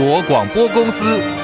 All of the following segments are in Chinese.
国广播公司。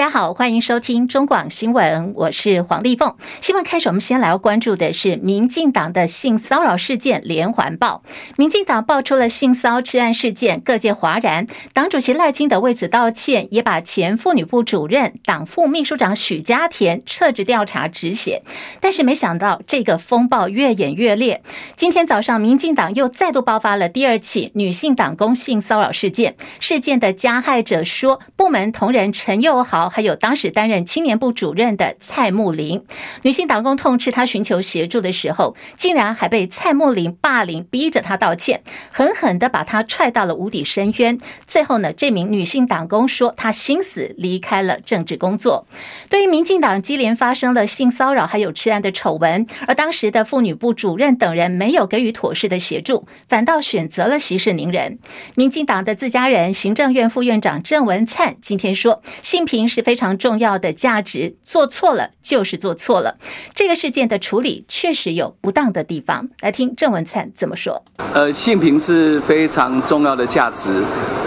大家好，欢迎收听中广新闻，我是黄丽凤。新闻开始，我们先来要关注的是民进党的性骚扰事件连环爆。民进党爆出了性骚扰案事件，各界哗然。党主席赖清德为此道歉，也把前妇女部主任、党副秘书长许家田撤职调查止血。但是没想到，这个风暴越演越烈。今天早上，民进党又再度爆发了第二起女性党工性骚扰事件。事件的加害者说，部门同仁陈佑豪。还有当时担任青年部主任的蔡慕林，女性党工痛斥他寻求协助的时候，竟然还被蔡慕林霸凌，逼着他道歉，狠狠地把他踹到了无底深渊。最后呢，这名女性党工说，她心死，离开了政治工作。对于民进党接连发生了性骚扰还有吃案的丑闻，而当时的妇女部主任等人没有给予妥适的协助，反倒选择了息事宁人。民进党的自家人，行政院副院长郑文灿今天说，性平。是非常重要的价值，做错了就是做错了。这个事件的处理确实有不当的地方，来听郑文灿怎么说。呃，性平是非常重要的价值。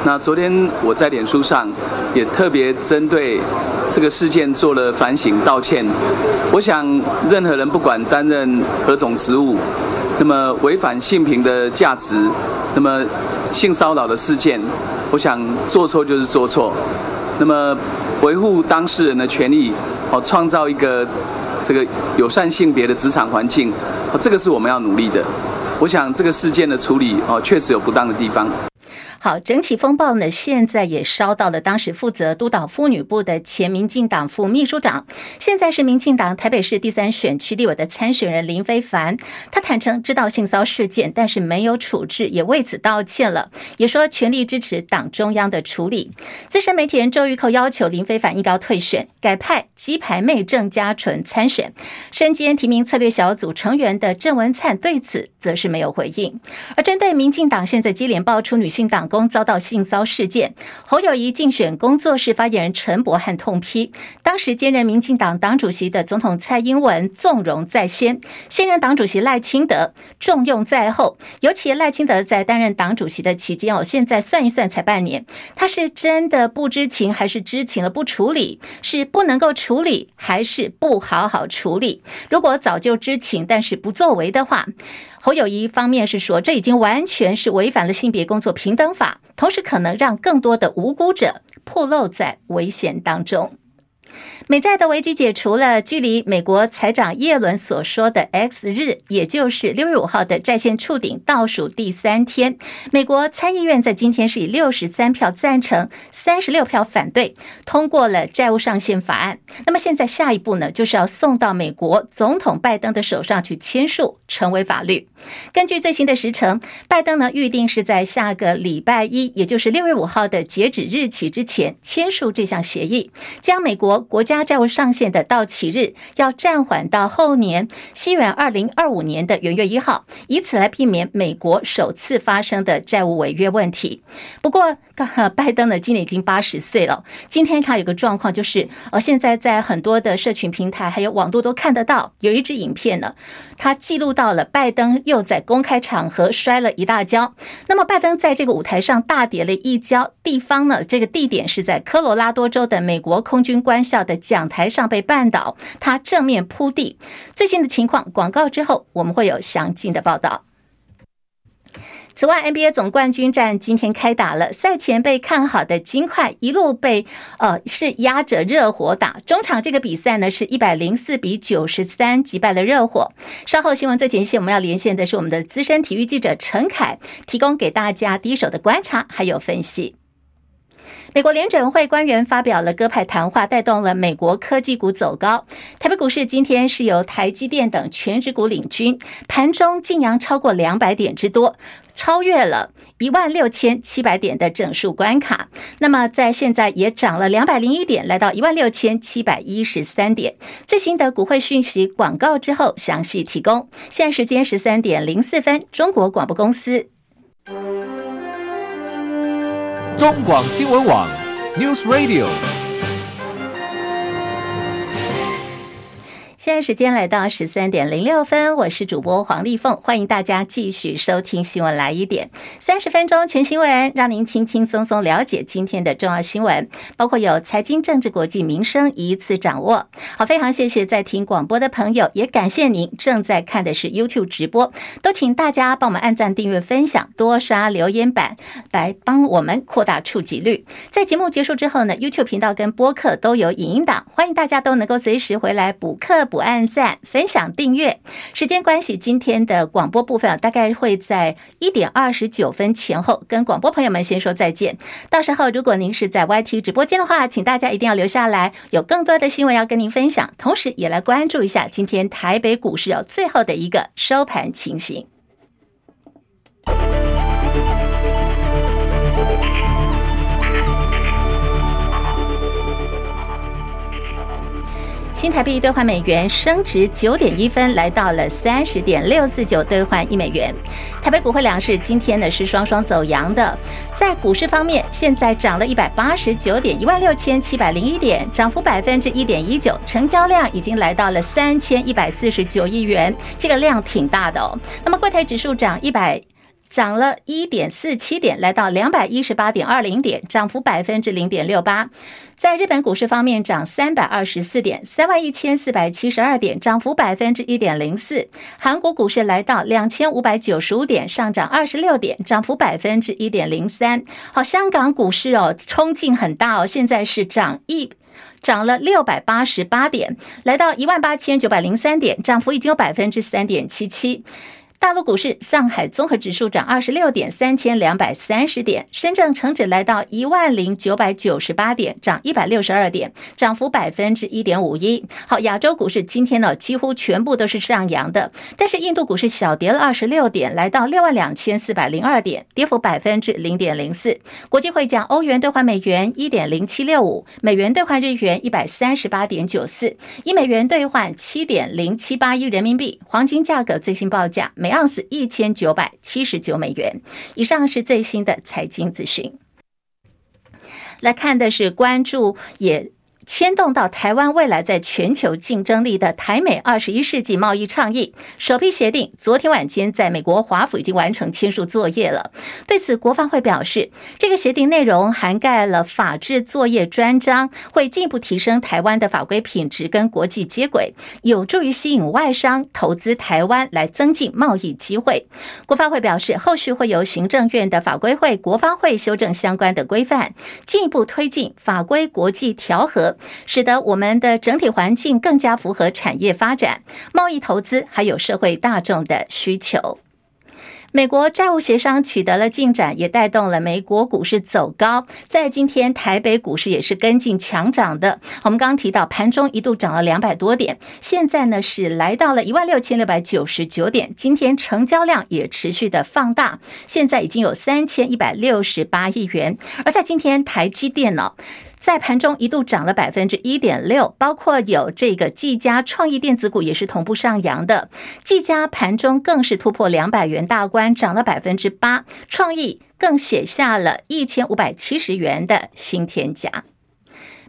那昨天我在脸书上也特别针对这个事件做了反省道歉。我想，任何人不管担任何种职务，那么违反性平的价值，那么性骚扰的事件，我想做错就是做错。那么。维护当事人的权利，哦，创造一个这个友善性别的职场环境，哦，这个是我们要努力的。我想这个事件的处理，哦，确实有不当的地方。好，整起风暴呢，现在也烧到了当时负责督导妇女部的前民进党副秘书长，现在是民进党台北市第三选区立委的参选人林非凡。他坦诚知道性骚事件，但是没有处置，也为此道歉了，也说全力支持党中央的处理。资深媒体人周玉蔻要求林非凡应该退选，改派鸡排妹郑家纯参选。身兼提名策略小组成员的郑文灿对此则是没有回应。而针对民进党现在接连爆出女性党工遭到性骚事件，侯友谊竞选工作室发言人陈柏汉痛批，当时兼任民进党党主席的总统蔡英文纵容在先，现任党主席赖清德重用在后。尤其赖清德在担任党主席的期间哦，现在算一算才半年，他是真的不知情，还是知情了不处理？是不能够处理，还是不好好处理？如果早就知情，但是不作为的话。侯友谊方面是说，这已经完全是违反了性别工作平等法，同时可能让更多的无辜者暴露在危险当中。美债的危机解除了，距离美国财长耶伦所说的 X 日，也就是六月五号的债线触顶倒数第三天。美国参议院在今天是以六十三票赞成、三十六票反对通过了债务上限法案。那么现在下一步呢，就是要送到美国总统拜登的手上去签署，成为法律。根据最新的时程，拜登呢预定是在下个礼拜一，也就是六月五号的截止日期之前签署这项协议，将美国国家债务上限的到期日要暂缓到后年西元二零二五年的元月一号，以此来避免美国首次发生的债务违约问题。不过，拜登呢今年已经八十岁了，今天他有个状况就是，呃，现在在很多的社群平台还有网络都看得到，有一支影片呢，他记录到了拜登又在公开场合摔了一大跤。那么，拜登在这个舞台上大跌了一跤，地方呢，这个地点是在科罗拉多州的美国空军官校的讲台上被绊倒，他正面扑地。最新的情况，广告之后我们会有详尽的报道。此外，NBA 总冠军战今天开打了。赛前被看好的金块一路被呃是压着热火打，中场这个比赛呢是一百零四比九十三击败了热火。稍后新闻最前线，我们要连线的是我们的资深体育记者陈凯，提供给大家第一手的观察还有分析。美国联准会官员发表了鸽派谈话，带动了美国科技股走高。台北股市今天是由台积电等权值股领军，盘中劲扬超过两百点之多，超越了一万六千七百点的整数关卡。那么在现在也涨了两百零一点，来到一万六千七百一十三点。最新的股汇讯息广告之后详细提供。现在时间十三点零四分，中国广播公司。中广新闻网，News Radio。现在时间来到十三点零六分，我是主播黄丽凤，欢迎大家继续收听新闻来一点，三十分钟全新闻，让您轻轻松松了解今天的重要新闻，包括有财经、政治、国际、民生一次掌握。好，非常谢谢在听广播的朋友，也感谢您正在看的是 YouTube 直播，都请大家帮我们按赞、订阅、分享，多刷留言板，来帮我们扩大触及率。在节目结束之后呢，YouTube 频道跟播客都有影音档，欢迎大家都能够随时回来补课。不按赞、分享、订阅。时间关系，今天的广播部分啊，大概会在一点二十九分前后跟广播朋友们先说再见。到时候，如果您是在 YT 直播间的话，请大家一定要留下来，有更多的新闻要跟您分享。同时，也来关注一下今天台北股市有最后的一个收盘情形。新台币兑换美元升值九点一分，来到了三十点六四九兑换一美元。台北股汇两市今天呢是双双走阳的。在股市方面，现在涨了一百八十九点，一万六千七百零一点，涨幅百分之一点一九，成交量已经来到了三千一百四十九亿元，这个量挺大的哦。那么柜台指数涨一百。涨了一点四七点，来到两百一十八点二零点，涨幅百分之零点六八。在日本股市方面，涨三百二十四点，三万一千四百七十二点，涨幅百分之一点零四。韩国股市来到两千五百九十五点，上涨二十六点，涨幅百分之一点零三。好，香港股市哦，冲劲很大哦，现在是涨一涨了六百八十八点，来到一万八千九百零三点，涨幅已经有百分之三点七七。大陆股市，上海综合指数涨二十六点，三千两百三十点；深圳成指来到一万零九百九十八点，涨一百六十二点，涨幅百分之一点五一。好，亚洲股市今天呢几乎全部都是上扬的，但是印度股市小跌了二十六点，来到六万两千四百零二点，跌幅百分之零点零四。国际汇价，欧元兑换美元一点零七六五，美元兑换日元一百三十八点九四，一美元兑换七点零七八一人民币。黄金价格最新报价每盎司一千九百七十九美元以上。是最新的财经资讯。来看的是关注也。牵动到台湾未来在全球竞争力的台美二十一世纪贸易倡议首批协定，昨天晚间在美国华府已经完成签署作业了。对此，国发会表示，这个协定内容涵盖了法制作业专章，会进一步提升台湾的法规品质跟国际接轨，有助于吸引外商投资台湾，来增进贸易机会。国发会表示，后续会由行政院的法规会、国发会修正相关的规范，进一步推进法规国际调和。使得我们的整体环境更加符合产业发展、贸易投资，还有社会大众的需求。美国债务协商取得了进展，也带动了美国股市走高。在今天，台北股市也是跟进强涨的。我们刚刚提到，盘中一度涨了两百多点，现在呢是来到了一万六千六百九十九点。今天成交量也持续的放大，现在已经有三千一百六十八亿元。而在今天，台积电呢，在盘中一度涨了百分之一点六，包括有这个技嘉创意电子股也是同步上扬的，技嘉盘中更是突破两百元大关，涨了百分之八，创意更写下了一千五百七十元的新天价。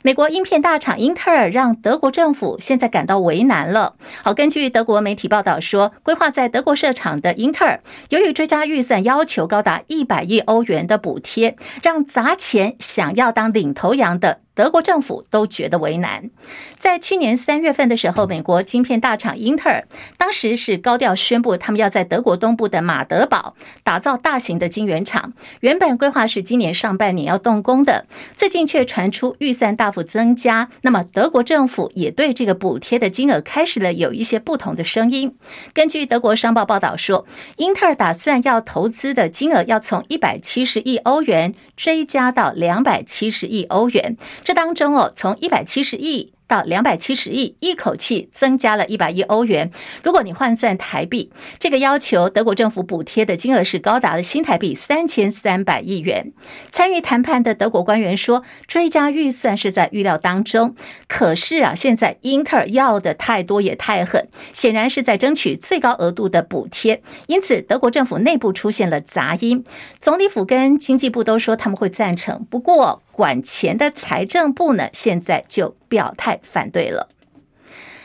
美国晶片大厂英特尔让德国政府现在感到为难了。好，根据德国媒体报道说，规划在德国设厂的英特尔，由于追加预算要求高达一百亿欧元的补贴，让砸钱想要当领头羊的。德国政府都觉得为难。在去年三月份的时候，美国晶片大厂英特尔当时是高调宣布，他们要在德国东部的马德堡打造大型的晶圆厂。原本规划是今年上半年要动工的，最近却传出预算大幅增加。那么德国政府也对这个补贴的金额开始了有一些不同的声音。根据德国商报报道说，英特尔打算要投资的金额要从一百七十亿欧元追加到两百七十亿欧元。这当中哦，从一百七十亿。到两百七十亿，一口气增加了一百亿欧元。如果你换算台币，这个要求德国政府补贴的金额是高达了新台币三千三百亿元。参与谈判的德国官员说，追加预算是在预料当中。可是啊，现在英特尔要的太多也太狠，显然是在争取最高额度的补贴。因此，德国政府内部出现了杂音。总理府跟经济部都说他们会赞成，不过管钱的财政部呢，现在就表态反对了。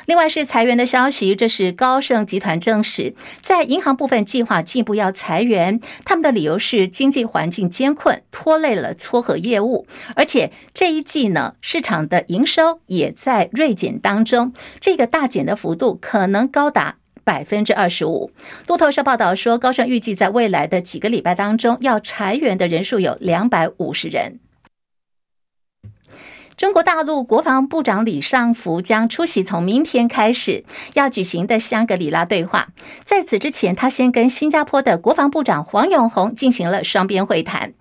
另外是裁员的消息，这是高盛集团证实，在银行部分计划进一步要裁员，他们的理由是经济环境艰困，拖累了撮合业务，而且这一季呢，市场的营收也在锐减当中，这个大减的幅度可能高达百分之二十五。路透社报道说，高盛预计在未来的几个礼拜当中，要裁员的人数有两百五十人。中国大陆国防部长李尚福将出席从明天开始要举行的香格里拉对话。在此之前，他先跟新加坡的国防部长黄永红进行了双边会谈。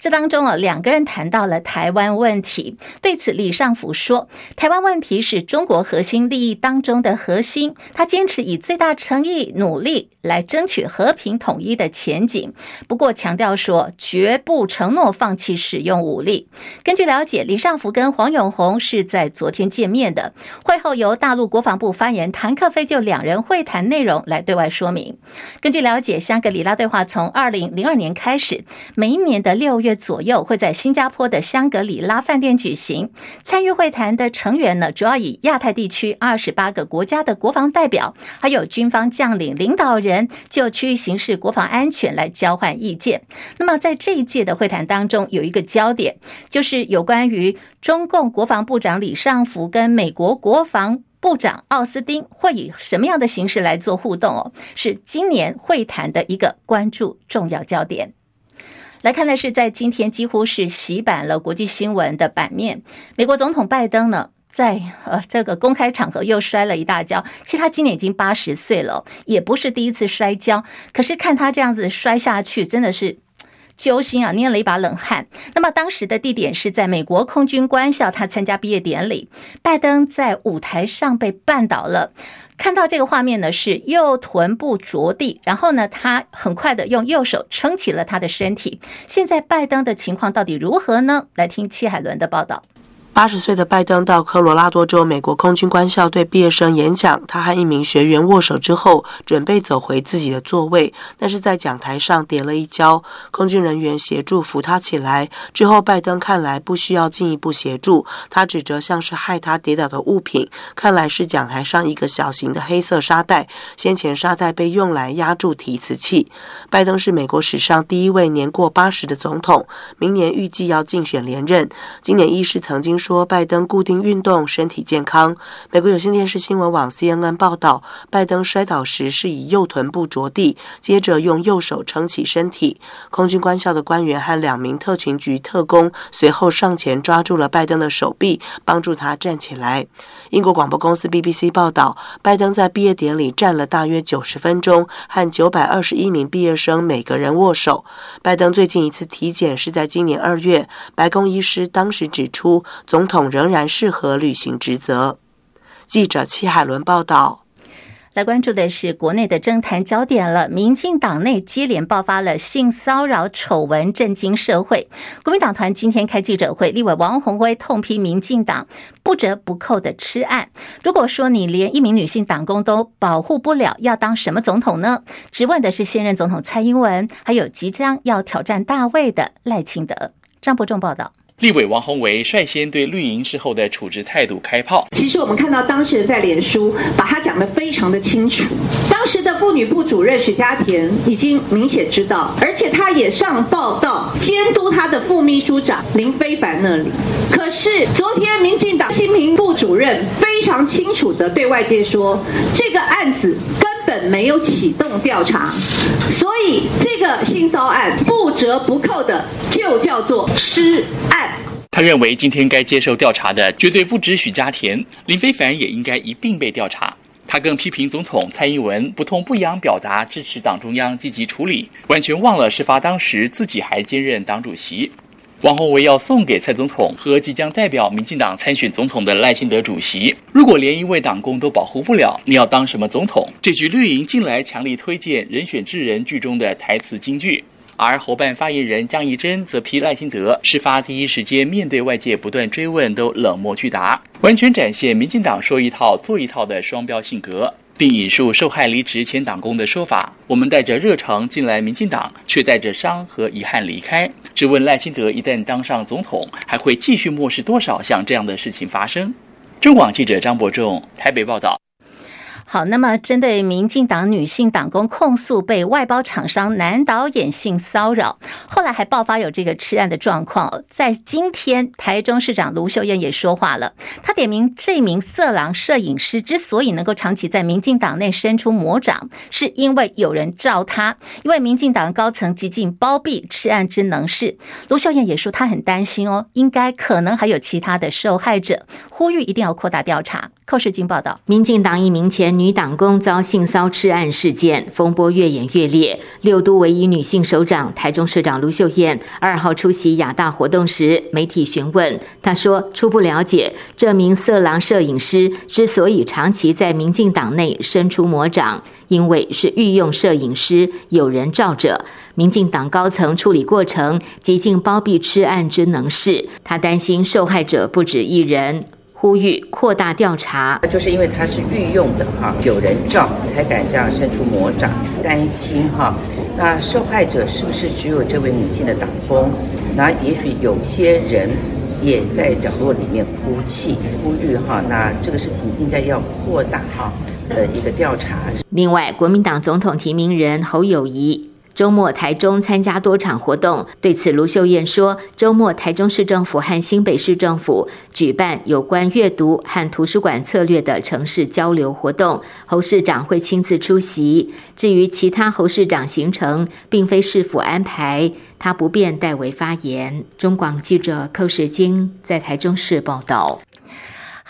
这当中啊，两个人谈到了台湾问题。对此，李尚福说：“台湾问题是中国核心利益当中的核心，他坚持以最大诚意努力来争取和平统一的前景。不过，强调说绝不承诺放弃使用武力。”根据了解，李尚福跟黄永红是在昨天见面的。会后，由大陆国防部发言谭克飞就两人会谈内容来对外说明。根据了解，香格里拉对话从二零零二年开始，每一年的六月。左右会在新加坡的香格里拉饭店举行。参与会谈的成员呢，主要以亚太地区二十八个国家的国防代表，还有军方将领、领导人，就区域形势、国防安全来交换意见。那么在这一届的会谈当中，有一个焦点，就是有关于中共国防部长李尚福跟美国国防部长奥斯汀会以什么样的形式来做互动哦，是今年会谈的一个关注重要焦点。来看的是，在今天几乎是洗版了国际新闻的版面。美国总统拜登呢，在呃这个公开场合又摔了一大跤。其实他今年已经八十岁了，也不是第一次摔跤。可是看他这样子摔下去，真的是揪心啊，捏了一把冷汗。那么当时的地点是在美国空军官校，他参加毕业典礼，拜登在舞台上被绊倒了。看到这个画面呢，是右臀部着地，然后呢，他很快的用右手撑起了他的身体。现在拜登的情况到底如何呢？来听戚海伦的报道。八十岁的拜登到科罗拉多州美国空军官校对毕业生演讲，他和一名学员握手之后，准备走回自己的座位，但是在讲台上跌了一跤，空军人员协助扶他起来。之后，拜登看来不需要进一步协助，他指责像是害他跌倒的物品，看来是讲台上一个小型的黑色沙袋，先前沙袋被用来压住提词器。拜登是美国史上第一位年过八十的总统，明年预计要竞选连任。今年医师曾经说说拜登固定运动，身体健康。美国有线电视新闻网 CNN 报道，拜登摔倒时是以右臀部着地，接着用右手撑起身体。空军官校的官员和两名特勤局特工随后上前抓住了拜登的手臂，帮助他站起来。英国广播公司 BBC 报道，拜登在毕业典礼站了大约九十分钟，和九百二十一名毕业生每个人握手。拜登最近一次体检是在今年二月，白宫医师当时指出。总总统仍然适合履行职责。记者戚海伦报道。来关注的是国内的政坛焦点了。民进党内接连爆发了性骚扰丑闻，震惊社会。国民党团今天开记者会，立委王鸿辉痛批民进党不折不扣的吃案。如果说你连一名女性党工都保护不了，要当什么总统呢？质问的是现任总统蔡英文，还有即将要挑战大位的赖清德。张伯仲报道。立委王宏维率先对绿营事后的处置态度开炮。其实我们看到当事人在脸书把他讲得非常的清楚。当时的妇女部主任许家田已经明显知道，而且他也上报到监督他的副秘书长林非凡那里。可是昨天民进党新闻部主任非常清楚的对外界说，这个案子本没有启动调查，所以这个性骚案不折不扣的就叫做失案。他认为，今天该接受调查的绝对不止许家田，林非凡也应该一并被调查。他更批评总统蔡英文不痛不痒表达支持党中央积极处理，完全忘了事发当时自己还兼任党主席。王鸿薇要送给蔡总统和即将代表民进党参选总统的赖清德主席：如果连一位党工都保护不了，你要当什么总统？这句绿营近来强力推荐人选之人剧中的台词金句。而侯办发言人江宜珍则批赖清德事发第一时间面对外界不断追问都冷漠拒答，完全展现民进党说一套做一套的双标性格，并引述受害离职前党工的说法：“我们带着热诚进来民进党，却带着伤和遗憾离开。”质问赖清德一旦当上总统，还会继续漠视多少像这样的事情发生？中广记者张伯仲台北报道。好，那么针对民进党女性党工控诉被外包厂商男导演性骚扰，后来还爆发有这个吃案的状况。在今天，台中市长卢秀燕也说话了，她点名这名色狼摄影师之所以能够长期在民进党内伸出魔掌，是因为有人罩他，因为民进党高层极尽包庇吃案之能事。卢秀燕也说她很担心哦，应该可能还有其他的受害者，呼吁一定要扩大调查。寇世金报道，民进党一名前女党工遭性骚吃案事件风波越演越烈。六都唯一女性首长台中市长卢秀燕二号出席亚大活动时，媒体询问，她说初步了解，这名色狼摄影师之所以长期在民进党内伸出魔掌，因为是御用摄影师，有人罩着。民进党高层处理过程极尽包庇吃案之能事，她担心受害者不止一人。呼吁扩大调查，就是因为他是御用的哈，有人照才敢这样伸出魔掌，担心哈，那受害者是不是只有这位女性的打工？那也许有些人也在角落里面哭泣，呼吁哈，那这个事情应该要扩大哈的一个调查。另外，国民党总统提名人侯友宜。周末台中参加多场活动，对此卢秀燕说：“周末台中市政府和新北市政府举办有关阅读和图书馆策略的城市交流活动，侯市长会亲自出席。至于其他侯市长行程，并非市府安排，他不便代为发言。”中广记者寇世京在台中市报道。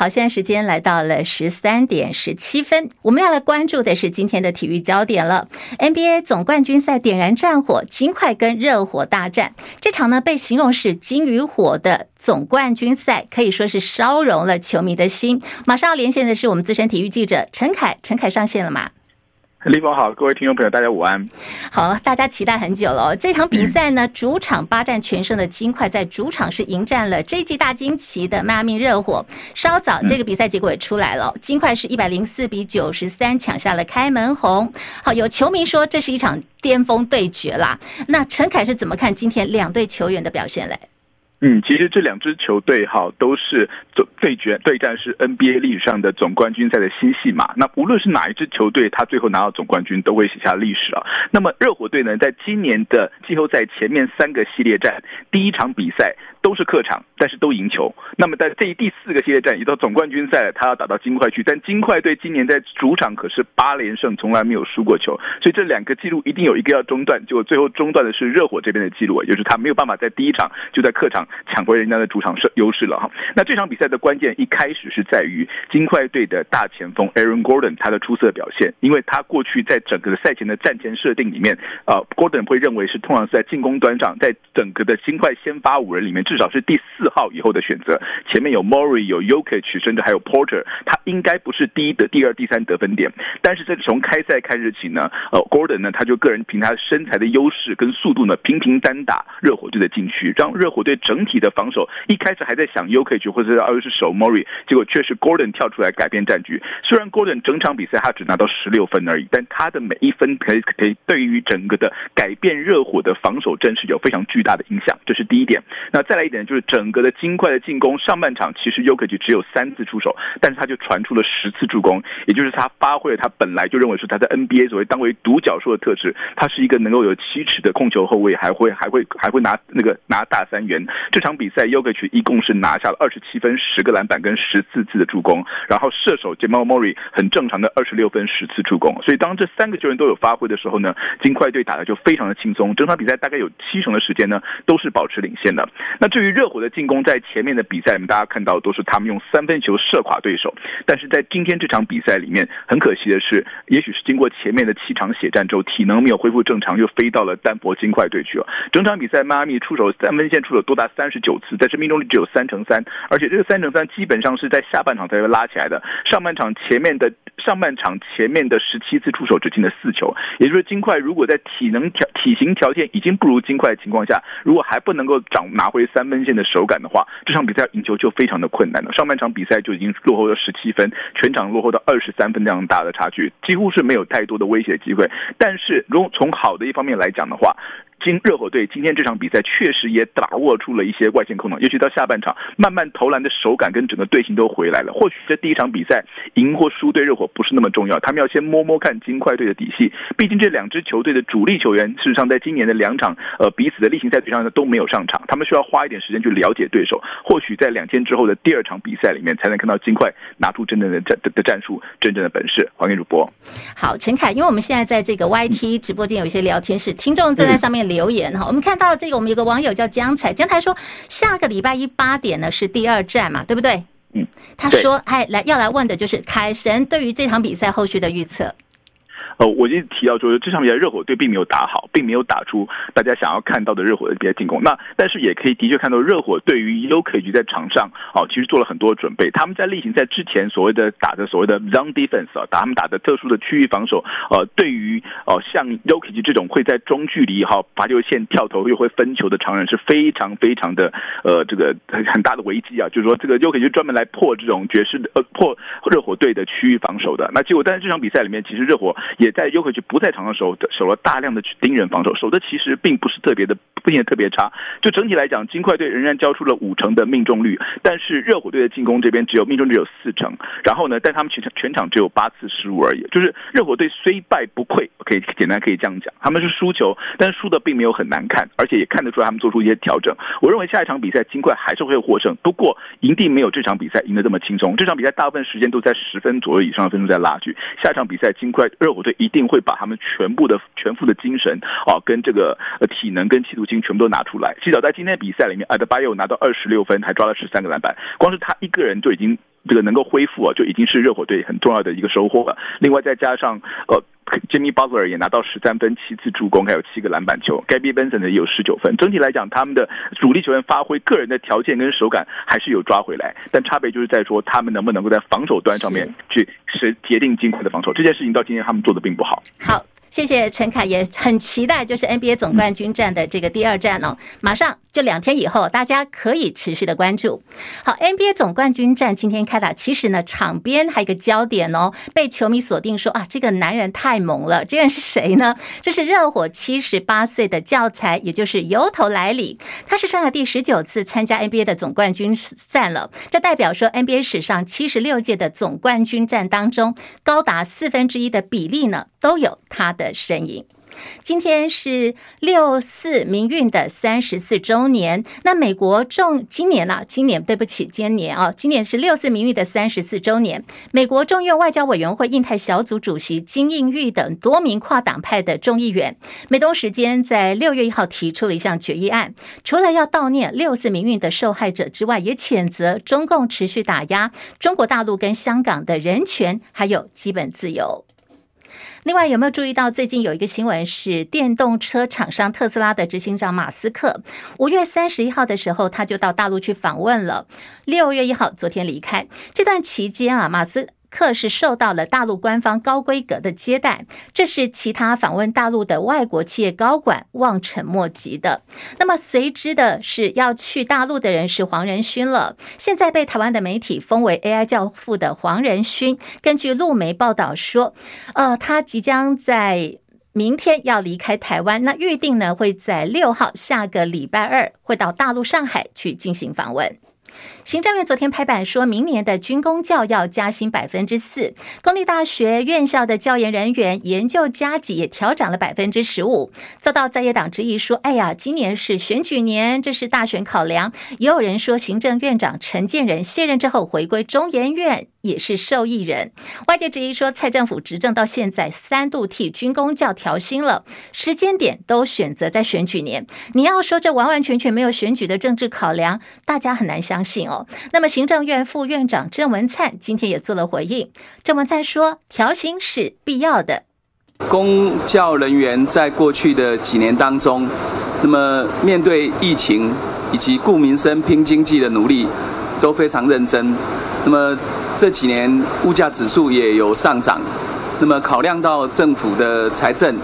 好，现在时间来到了十三点十七分，我们要来关注的是今天的体育焦点了。NBA 总冠军赛点燃战火，金块跟热火大战，这场呢被形容是金与火的总冠军赛，可以说是烧融了球迷的心。马上要连线的是我们资深体育记者陈凯，陈凯上线了吗？立峰好，各位听众朋友，大家午安。好，大家期待很久了。这场比赛呢，主场八战全胜的金块，在主场是迎战了这一季大惊奇的迈阿密热火。稍早，这个比赛结果也出来了，金块是一百零四比九十三抢下了开门红。好，有球迷说这是一场巅峰对决啦。那陈凯是怎么看今天两队球员的表现嘞？嗯，其实这两支球队哈都是总对决对战是 NBA 历史上的总冠军赛的新戏码。那无论是哪一支球队，他最后拿到总冠军都会写下历史啊。那么热火队呢，在今年的季后赛前面三个系列战，第一场比赛都是客场，但是都赢球。那么在这一第四个系列战，也到总冠军赛，他要打到金块去，但金块队今年在主场可是八连胜，从来没有输过球。所以这两个记录一定有一个要中断，结果最后中断的是热火这边的记录，也就是他没有办法在第一场就在客场。抢回人家的主场胜优势了哈，那这场比赛的关键一开始是在于金块队的大前锋 Aaron Gordon 他的出色表现，因为他过去在整个的赛前的战前设定里面，呃，Gordon 会认为是通常是在进攻端上，在整个的金块先发五人里面至少是第四号以后的选择，前面有 Murray 有 Jokic 甚至还有 Porter，他应该不是第一的第二第三得分点，但是这从开赛开始起呢，呃，Gordon 呢他就个人凭他身材的优势跟速度呢频频单打热火队的禁区，让热火队整。体的防守一开始还在想 Jokic 或者是又是守 Murray，结果却是 Gordon 跳出来改变战局。虽然 Gordon 整场比赛他只拿到十六分而已，但他的每一分可以可以对于整个的改变热火的防守阵势有非常巨大的影响，这是第一点。那再一点就是整个的金块的进攻，上半场其实 Ukic 只有三次出手，但是他就传出了十次助攻，也就是他发挥了他本来就认为是他在 NBA 所谓当为独角兽的特质，他是一个能够有七尺的控球后卫，还会还会还会拿那个拿大三元。这场比赛 Ukic 一共是拿下了二十七分、十个篮板跟十四次的助攻，然后射手 Jamal Murray 很正常的二十六分、十次助攻。所以当这三个球员都有发挥的时候呢，金块队打的就非常的轻松。整场比赛大概有七成的时间呢都是保持领先的。那至于热火的进攻，在前面的比赛里面大家看到都是他们用三分球射垮对手，但是在今天这场比赛里面，很可惜的是，也许是经过前面的七场血战之后，体能没有恢复正常，又飞到了丹佛金块队去了。整场比赛，迈阿密出手三分线出手多达三十九次，在这命中率只有三成三，而且这个三成三基本上是在下半场才会拉起来的。上半场前面的上半场前面的十七次出手只进了四球，也就是金块如果在体能条体型条件已经不如金块的情况下，如果还不能够掌拿回三三分线的手感的话，这场比赛赢球就非常的困难了。上半场比赛就已经落后了十七分，全场落后到二十三分这样大的差距，几乎是没有太多的威胁机会。但是如果从好的一方面来讲的话，今热火队今天这场比赛确实也把握出了一些外线空档，尤其到下半场慢慢投篮的手感跟整个队形都回来了。或许这第一场比赛赢或输对热火不是那么重要，他们要先摸摸看金块队的底细。毕竟这两支球队的主力球员事实上在今年的两场呃彼此的例行赛对上呢都没有上场，他们需要花一点时间去了解对手。或许在两天之后的第二场比赛里面才能看到金块拿出真正的战的的战术，真正的本事。还给主播。好，陈凯，因为我们现在在这个 YT 直播间有一些聊天室，听众正在上面留言哈。我们看到这个，我们有个网友叫江彩，江彩说下个礼拜一八点呢是第二站嘛，对不对？嗯，他说哎，来要来问的就是凯神对于这场比赛后续的预测。呃，我就提到说，这场比赛热火队并没有打好，并没有打出大家想要看到的热火的比赛进攻。那但是也可以的确看到，热火对于 Jokic 在场上哦，其实做了很多准备。他们在例行赛之前所谓的打的所谓的 zone defense 啊，打他们打的特殊的区域防守。呃，对于哦像 Jokic 这种会在中距离哈罚球线跳投又会分球的常人是非常非常的呃这个很大的危机啊。就是说这个 Jokic 就专门来破这种爵士的呃破热火队的区域防守的。那结果但是这场比赛里面，其实热火也在尤克奇不在场的时候，守了大量的去盯人防守，守的其实并不是特别的，并且特别差。就整体来讲，金块队仍然交出了五成的命中率，但是热火队的进攻这边只有命中率有四成。然后呢，但他们全场全场只有八次失误而已。就是热火队虽败不溃，可以简单可以这样讲，他们是输球，但是输的并没有很难看，而且也看得出来他们做出一些调整。我认为下一场比赛金块还是会获胜，不过一定没有这场比赛赢得这么轻松。这场比赛大部分时间都在十分左右以上的分数在拉锯。下一场比赛金块热火队一定会。把他们全部的全副的精神啊，跟这个体能跟企图心全部都拿出来。至少在今天比赛里面，阿德巴约拿到二十六分，还抓了十三个篮板，光是他一个人就已经这个能够恢复啊，就已经是热火队很重要的一个收获了。另外再加上呃，Jimmy Butler 也拿到十三分、七次助攻，还有七个篮板球。Gabe Vincent 也有十九分。整体来讲，他们的主力球员发挥个人的条件跟手感还是有抓回来，但差别就是在说他们能不能够在防守端上面去是决定金块的防守。这件事情到今天他们做的并不好。好。谢谢陈凯，也很期待就是 NBA 总冠军战的这个第二战哦，马上这两天以后，大家可以持续的关注。好，NBA 总冠军战今天开打，其实呢，场边还有一个焦点哦，被球迷锁定说啊，这个男人太猛了。这人是谁呢？这是热火七十八岁的教材，也就是由头来里，他是生涯第十九次参加 NBA 的总冠军战了。这代表说 NBA 史上七十六届的总冠军战当中，高达四分之一的比例呢，都有他的身影。今天是六四民运的三十四周年。那美国众今年呢、啊？今年对不起，今年啊，今年是六四民运的三十四周年。美国众院外交委员会印太小组主席金应玉等多名跨党派的众议员，美东时间在六月一号提出了一项决议案，除了要悼念六四民运的受害者之外，也谴责中共持续打压中国大陆跟香港的人权还有基本自由。另外，有没有注意到最近有一个新闻是电动车厂商特斯拉的执行长马斯克，五月三十一号的时候他就到大陆去访问了，六月一号昨天离开。这段期间啊，马斯克是受到了大陆官方高规格的接待，这是其他访问大陆的外国企业高管望尘莫及的。那么随之的是要去大陆的人是黄仁勋了。现在被台湾的媒体封为 AI 教父的黄仁勋，根据陆媒报道说，呃，他即将在明天要离开台湾，那预定呢会在六号下个礼拜二会到大陆上海去进行访问。行政院昨天拍板，说明年的军公教要加薪百分之四，公立大学院校的教研人员研究加给也调涨了百分之十五，遭到在野党质疑说：“哎呀，今年是选举年，这是大选考量。”也有人说，行政院长陈建仁卸任之后回归中研院。也是受益人，外界质疑说，蔡政府执政到现在三度替军公教调薪了，时间点都选择在选举年。你要说这完完全全没有选举的政治考量，大家很难相信哦。那么行政院副院长郑文灿今天也做了回应，郑文灿说，调薪是必要的。公教人员在过去的几年当中，那么面对疫情以及顾民生、拼经济的努力，都非常认真。那么这几年物价指数也有上涨，那么考量到政府的财政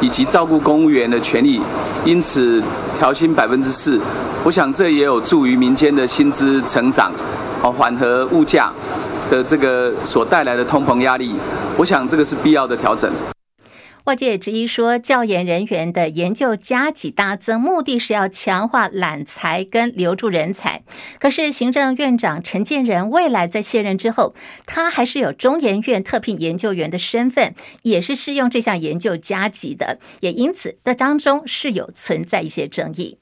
以及照顾公务员的权益，因此调薪百分之四。我想这也有助于民间的薪资成长，哦，缓和物价的这个所带来的通膨压力。我想这个是必要的调整。外界也质疑说，教研人员的研究加级大增，目的是要强化揽才跟留住人才。可是行政院长陈建仁未来在卸任之后，他还是有中研院特聘研究员的身份，也是适用这项研究加级的，也因此在当中是有存在一些争议。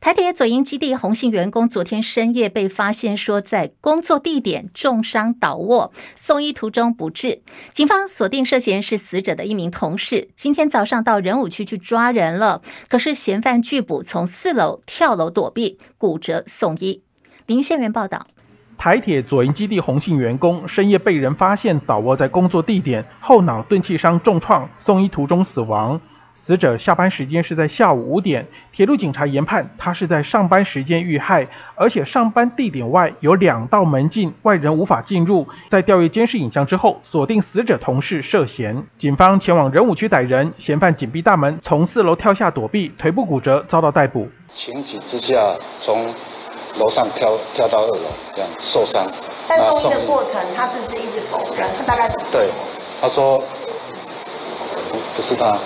台铁左营基地洪姓员工昨天深夜被发现说在工作地点重伤倒卧，送医途中不治。警方锁定涉嫌是死者的一名同事，今天早上到仁武区去抓人了。可是嫌犯拒捕，从四楼跳楼躲避，骨折送医。林宪元报道：台铁左营基地洪姓员工深夜被人发现倒卧在工作地点，后脑钝器伤重创，送医途中死亡。死者下班时间是在下午五点，铁路警察研判他是在上班时间遇害，而且上班地点外有两道门禁，外人无法进入。在调阅监视影像之后，锁定死者同事涉嫌，警方前往仁武区逮人，嫌犯紧闭大门，从四楼跳下躲避，腿部骨折，遭到逮捕。情急之下从楼上跳跳到二楼，这样受伤。但送医的过程，他是不是一直否认？他大概对，他说不是他。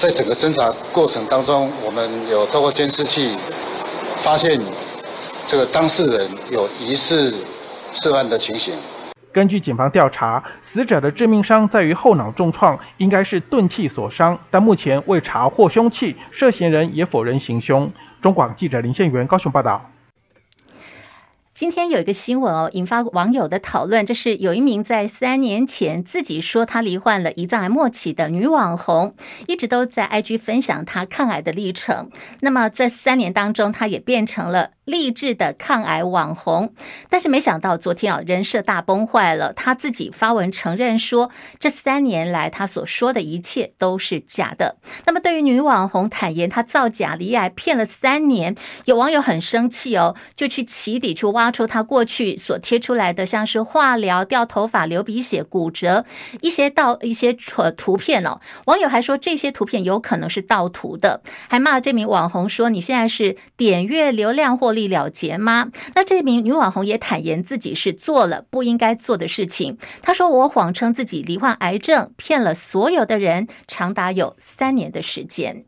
在整个侦查过程当中，我们有透过监视器发现这个当事人有疑似涉案的情形。根据警方调查，死者的致命伤在于后脑重创，应该是钝器所伤，但目前未查获凶器，涉嫌人也否认行凶。中广记者林宪元高雄报道。今天有一个新闻哦，引发网友的讨论。就是有一名在三年前自己说她罹患了胰脏癌末期的女网红，一直都在 IG 分享她抗癌的历程。那么这三年当中，她也变成了。励志的抗癌网红，但是没想到昨天啊，人设大崩坏了。他自己发文承认说，这三年来他所说的一切都是假的。那么对于女网红坦言他造假离癌骗了三年，有网友很生气哦，就去起底去挖出他过去所贴出来的，像是化疗、掉头发、流鼻血、骨折一些盗一些图片哦。网友还说这些图片有可能是盗图的，还骂这名网红说，你现在是点阅流量获利了结吗？那这名女网红也坦言自己是做了不应该做的事情。她说：“我谎称自己罹患癌症，骗了所有的人，长达有三年的时间。”